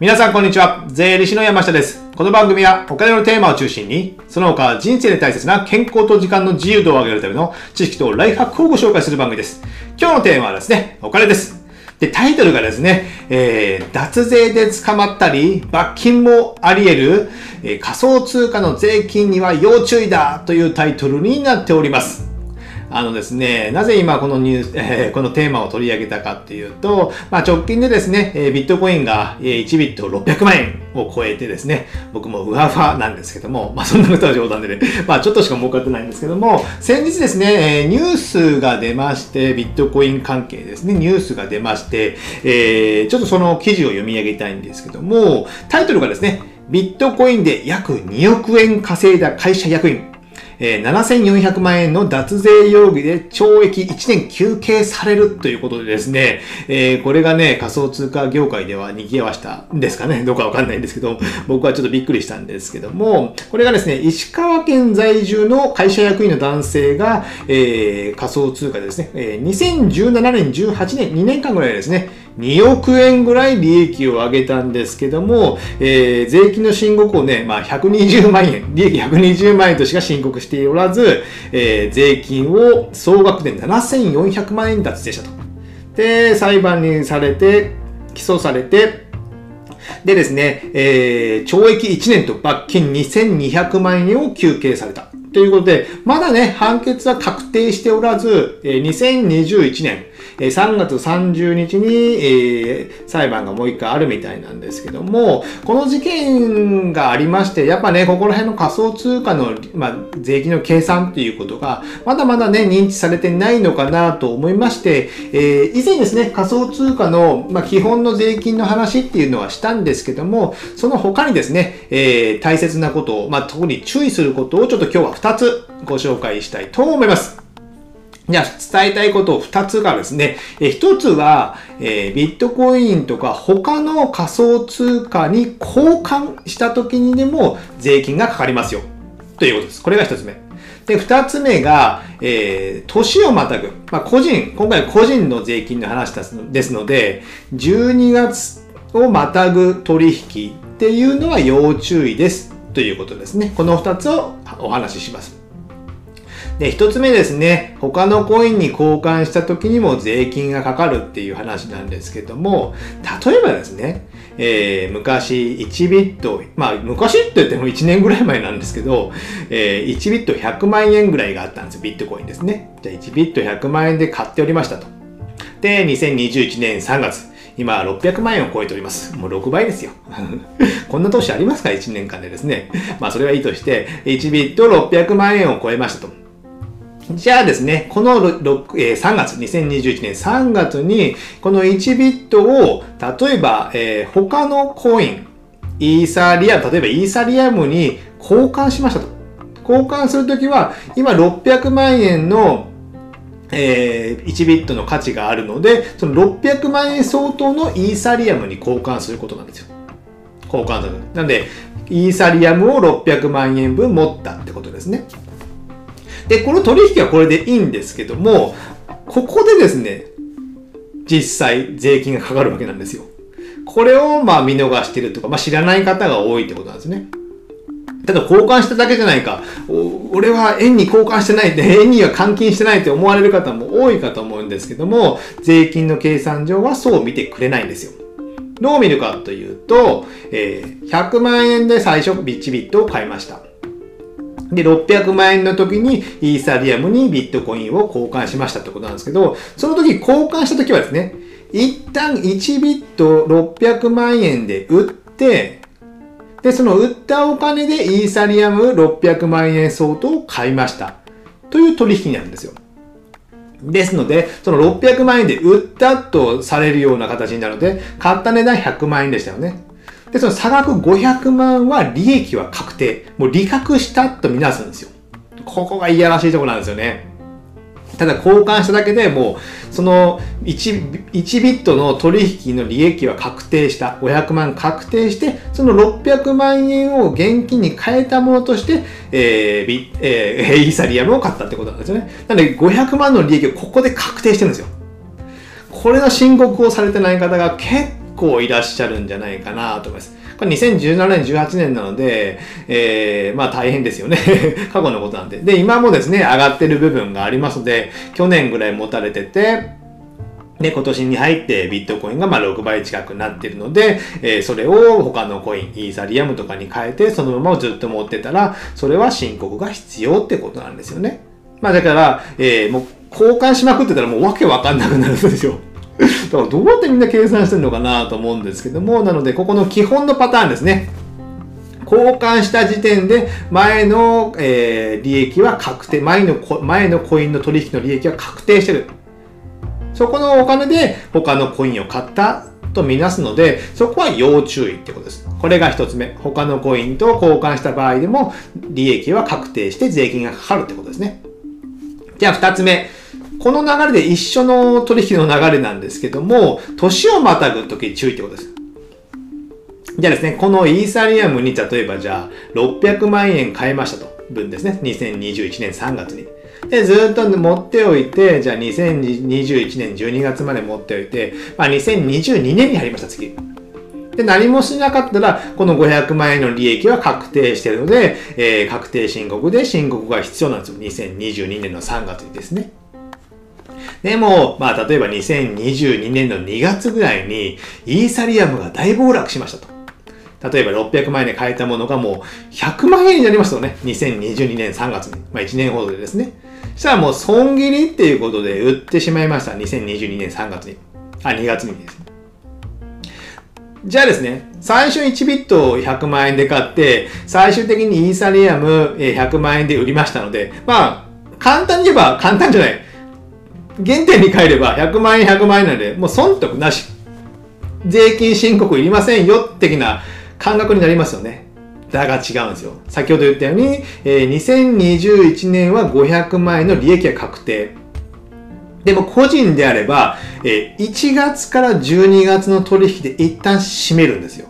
皆さんこんにちは。税理士の山下です。この番組はお金のテーマを中心に、その他人生で大切な健康と時間の自由度を上げるための知識とライフハックをご紹介する番組です。今日のテーマはですね、お金です。で、タイトルがですね、えー、脱税で捕まったり、罰金もあり得る、えー仮想通貨の税金には要注意だというタイトルになっております。あのですね、なぜ今このニュース、えーこのテーマを取り上げたかっていうと、まあ、直近でですね、えビットコインが1ビット600万円を超えてですね、僕もうわふわなんですけども、まあそんなことは冗談でね、まあちょっとしか儲かってないんですけども、先日ですね、えニュースが出まして、ビットコイン関係ですね、ニュースが出まして、えーちょっとその記事を読み上げたいんですけども、タイトルがですね、ビットコインで約2億円稼いだ会社役員、え7400万円の脱税容疑で懲役1年求刑されるということでですね、えこれがね、仮想通貨業界では賑わしたんですかね、どうかわかんないんですけど、僕はちょっとびっくりしたんですけども、これがですね、石川県在住の会社役員の男性が、え仮想通貨でですね、え2017年、18年、2年間ぐらいですね、2億円ぐらい利益を上げたんですけども、えー税金の申告をね、まあ、120万円、利益120万円としか申告しておらず、えー税金を総額で7400万円脱税したと。で、裁判にされて、起訴されて、でですね、えー懲役1年と罰金2200万円を求刑された。ということで、まだね、判決は確定しておらず、えー2021年、え3月30日に、えー裁判がもう一回あるみたいなんですけども、この事件がありまして、やっぱね、ここら辺の仮想通貨の、まあ、税金の計算っていうことが、まだまだね、認知されてないのかなと思いまして、えー以前ですね、仮想通貨の、まあ、基本の税金の話っていうのはしたんですけども、その他にですね、えー大切なことを、まあ、特に注意することをちょっと今日は2つご紹介したいと思います。じゃあ、伝えたいことを2つがですね、え1つは、えービットコインとか他の仮想通貨に交換した時にでも税金がかかりますよ。ということです。これが1つ目。で、2つ目が、えー年をまたぐ。まあ、個人、今回個人の税金の話ですのですので、12月をまたぐ取引っていうのは要注意です。ということですね。この2つをお話しします。で、一つ目ですね、他のコインに交換した時にも税金がかかるっていう話なんですけども、例えばですね、えー昔1ビット、まあ昔って言っても1年ぐらい前なんですけど、えー1ビット100万円ぐらいがあったんですよ、ビットコインですね。じゃあ1ビット100万円で買っておりましたと。で、2021年3月、今600万円を超えております。もう6倍ですよ。こんな年ありますか ?1 年間でですね。まあそれはいいとして、1ビット600万円を超えましたと。じゃあですね、このろえー3月、2021年3月に、この1ビットを、例えば、えー他のコイン、イーサリアム、例えばイーサリアムに交換しましたと。交換するときは、今600万円の、えー1ビットの価値があるので、その600万円相当のイーサリアムに交換することなんですよ。交換する。なんで、イーサリアムを600万円分持ったってことですね。で、この取引はこれでいいんですけども、ここでですね、実際税金がかかるわけなんですよ。これをまあ見逃してるとか、まあ知らない方が多いってことなんですね。ただ交換しただけじゃないか。俺は円に交換してないって、円には換金してないって思われる方も多いかと思うんですけども、税金の計算上はそう見てくれないんですよ。どう見るかというと、えー100万円で最初ビッチビットを買いました。で、600万円の時にイーサリアムにビットコインを交換しましたってことなんですけど、その時交換した時はですね、一旦1ビット600万円で売って、で、その売ったお金でイーサリアム600万円相当を買いました。という取引なんですよ。ですので、その600万円で売ったとされるような形になるので、買った値段100万円でしたよね。で、その差額500万は利益は確定。もう利確したとみなすんですよ。ここがいやらしいとこなんですよね。ただ交換しただけでもう、その 1, 1ビットの取引の利益は確定した。500万確定して、その600万円を現金に変えたものとして、えーえーイーサリアムを買ったってことなんですよね。なので500万の利益をここで確定してるんですよ。これの申告をされてない方が結構いらっしゃるんじゃないかなと思います。これ2017年、18年なので、えー、まあ大変ですよね。過去のことなんで。で、今もですね、上がってる部分がありますので、去年ぐらい持たれてて、で、今年に入ってビットコインがま6倍近くなってるので、えー、それを他のコイン、イーサリアムとかに変えて、そのままずっと持ってたら、それは申告が必要ってことなんですよね。まあだから、えー、もう交換しまくってたらもうわけわかんなくなるんですよ。だからどうやってみんな計算してるのかなと思うんですけども、なのでここの基本のパターンですね。交換した時点で前の、えー、利益は確定、前の前のコインの取引の利益は確定してる。そこのお金で他のコインを買ったとみなすので、そこは要注意ってことです。これが一つ目。他のコインと交換した場合でも利益は確定して税金がかかるってことですね。じゃあ二つ目。この流れで一緒の取引の流れなんですけども、年をまたぐとき注意ってことです。じゃあですね、このイーサリアムに例えばじゃあ600万円買いましたと。分ですね。2021年3月に。で、ずっと持っておいて、じゃあ2021年12月まで持っておいて、まあ2022年に入りました、次。で、何もしなかったら、この500万円の利益は確定しているので、えー、確定申告で申告が必要なんですよ。2022年の3月にですね。でも、まあ、例えば2022年の2月ぐらいに、イーサリアムが大暴落しましたと。例えば600万円で買えたものがもう100万円になりますよね。2022年3月に。まあ1年ほどでですね。そしたらもう損切りっていうことで売ってしまいました。2022年3月に。あ、2月にです。じゃあですね、最初1ビットを100万円で買って、最終的にイーサリアム100万円で売りましたので、まあ、簡単に言えば、簡単じゃない。原点に変えれば100万円100万円なので、もう損得なし。税金申告いりませんよ、的な感覚になりますよね。だが違うんですよ。先ほど言ったように、えー、2021年は500万円の利益が確定。でも個人であれば、え1月から12月の取引で一旦閉めるんですよ。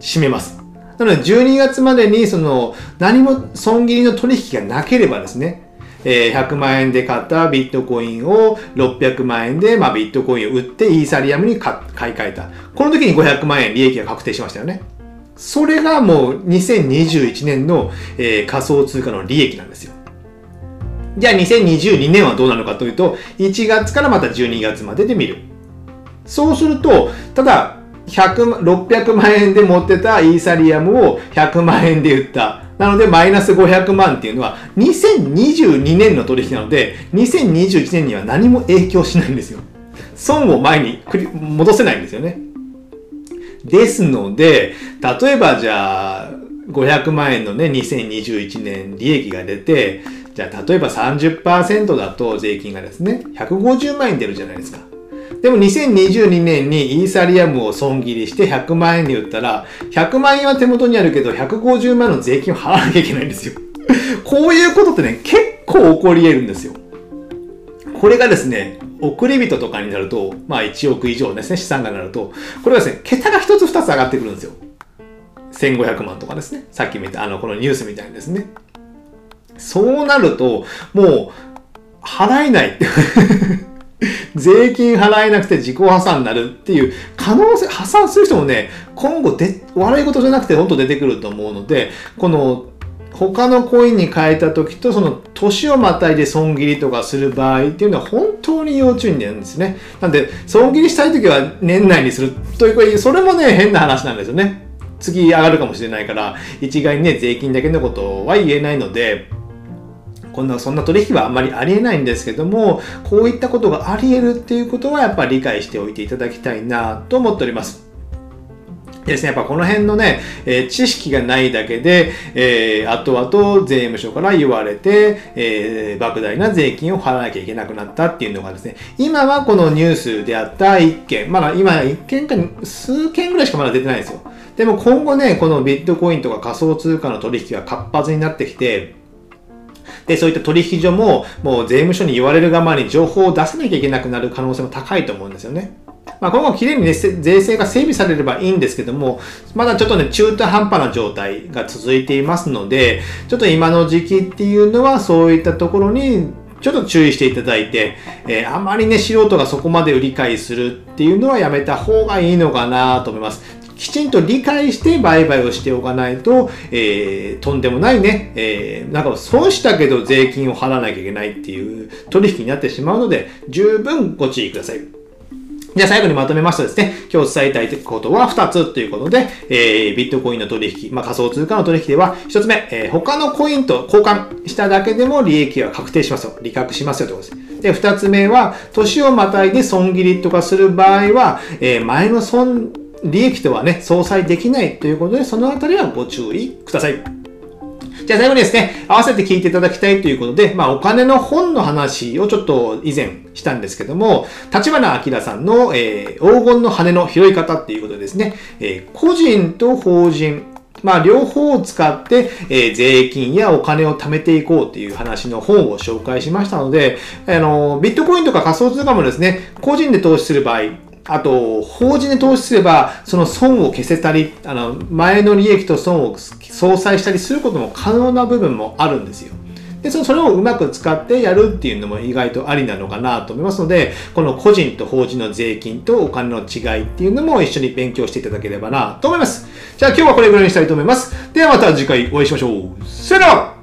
閉めます。なので12月までにその何も損切りの取引がなければですね、え100万円で買ったビットコインを600万円で、まあ、ビットコインを売ってイーサリアムに買い替えた。この時に500万円利益が確定しましたよね。それがもう2021年の、えー、仮想通貨の利益なんですよ。じゃあ2022年はどうなのかというと、1月からまた12月までで見る。そうすると、ただ、100、600万円で持ってたイーサリアムを100万円で売った。なので、マイナス500万っていうのは、2022年の取引なので、2021年には何も影響しないんですよ。損を前に戻せないんですよね。ですので、例えばじゃあ、500万円のね、2021年利益が出て、じゃあ、例えば30%だと税金がですね、150万円出るじゃないですか。でも2022年にイーサリアムを損切りして100万円に売ったら、100万円は手元にあるけど、150万の税金を払わなきゃいけないんですよ。こういうことってね、結構起こり得るんですよ。これがですね、送り人とかになると、まあ1億以上ですね、資産がなると、これはですね、桁が1つ2つ上がってくるんですよ。1500万とかですね。さっき見た、あの、このニュースみたいにですね。そうなると、もう、払えない。税金払えなくて自己破産になるっていう可能性、破産する人もね、今後で、悪いことじゃなくて本当出てくると思うので、この他のコインに変えた時とその年をまたいで損切りとかする場合っていうのは本当に要注意なんですね。なんで、損切りしたい時は年内にするという、それもね、変な話なんですよね。次上がるかもしれないから、一概にね、税金だけのことは言えないので、こんな、そんな取引はあんまりありえないんですけども、こういったことがあり得るっていうことはやっぱり理解しておいていただきたいなと思っております。ですね、やっぱこの辺のね、えー、知識がないだけで、えー、後々税務署から言われて、えー、莫大な税金を払わなきゃいけなくなったっていうのがですね、今はこのニュースであった1件、まだ今1件か数件ぐらいしかまだ出てないんですよ。でも今後ね、このビットコインとか仮想通貨の取引が活発になってきて、で、そういった取引所も、もう税務署に言われるがまに情報を出さなきゃいけなくなる可能性も高いと思うんですよね。まあ、今後きれいに、ね、税制が整備されればいいんですけども、まだちょっとね、中途半端な状態が続いていますので、ちょっと今の時期っていうのはそういったところにちょっと注意していただいて、えー、あまりね、素人がそこまで理解するっていうのはやめた方がいいのかなと思います。きちんと理解して売買をしておかないと、えー、とんでもないね、えー、なんか損したけど税金を払わなきゃいけないっていう取引になってしまうので、十分ご注意ください。じゃあ最後にまとめますとですね、今日伝えたいことは2つということで、えー、ビットコインの取引、まあ、仮想通貨の取引では、1つ目、えー、他のコインと交換しただけでも利益は確定しますよ。利確しますよということです。で、2つ目は、年をまたいで損切りとかする場合は、えー、前の損、利益とはね、相殺できないということで、そのあたりはご注意ください。じゃあ最後にですね、合わせて聞いていただきたいということで、まあお金の本の話をちょっと以前したんですけども、立花明さんの、えー、黄金の羽の拾い方っていうことでですね、えー、個人と法人、まあ、両方を使って、えー、税金やお金を貯めていこうという話の本を紹介しましたので、あの、ビットコインとか仮想通貨もですね、個人で投資する場合、あと、法人で投資すれば、その損を消せたり、あの、前の利益と損を相殺したりすることも可能な部分もあるんですよ。で、その、それをうまく使ってやるっていうのも意外とありなのかなと思いますので、この個人と法人の税金とお金の違いっていうのも一緒に勉強していただければなと思います。じゃあ今日はこれぐらいにしたいと思います。ではまた次回お会いしましょう。さよなら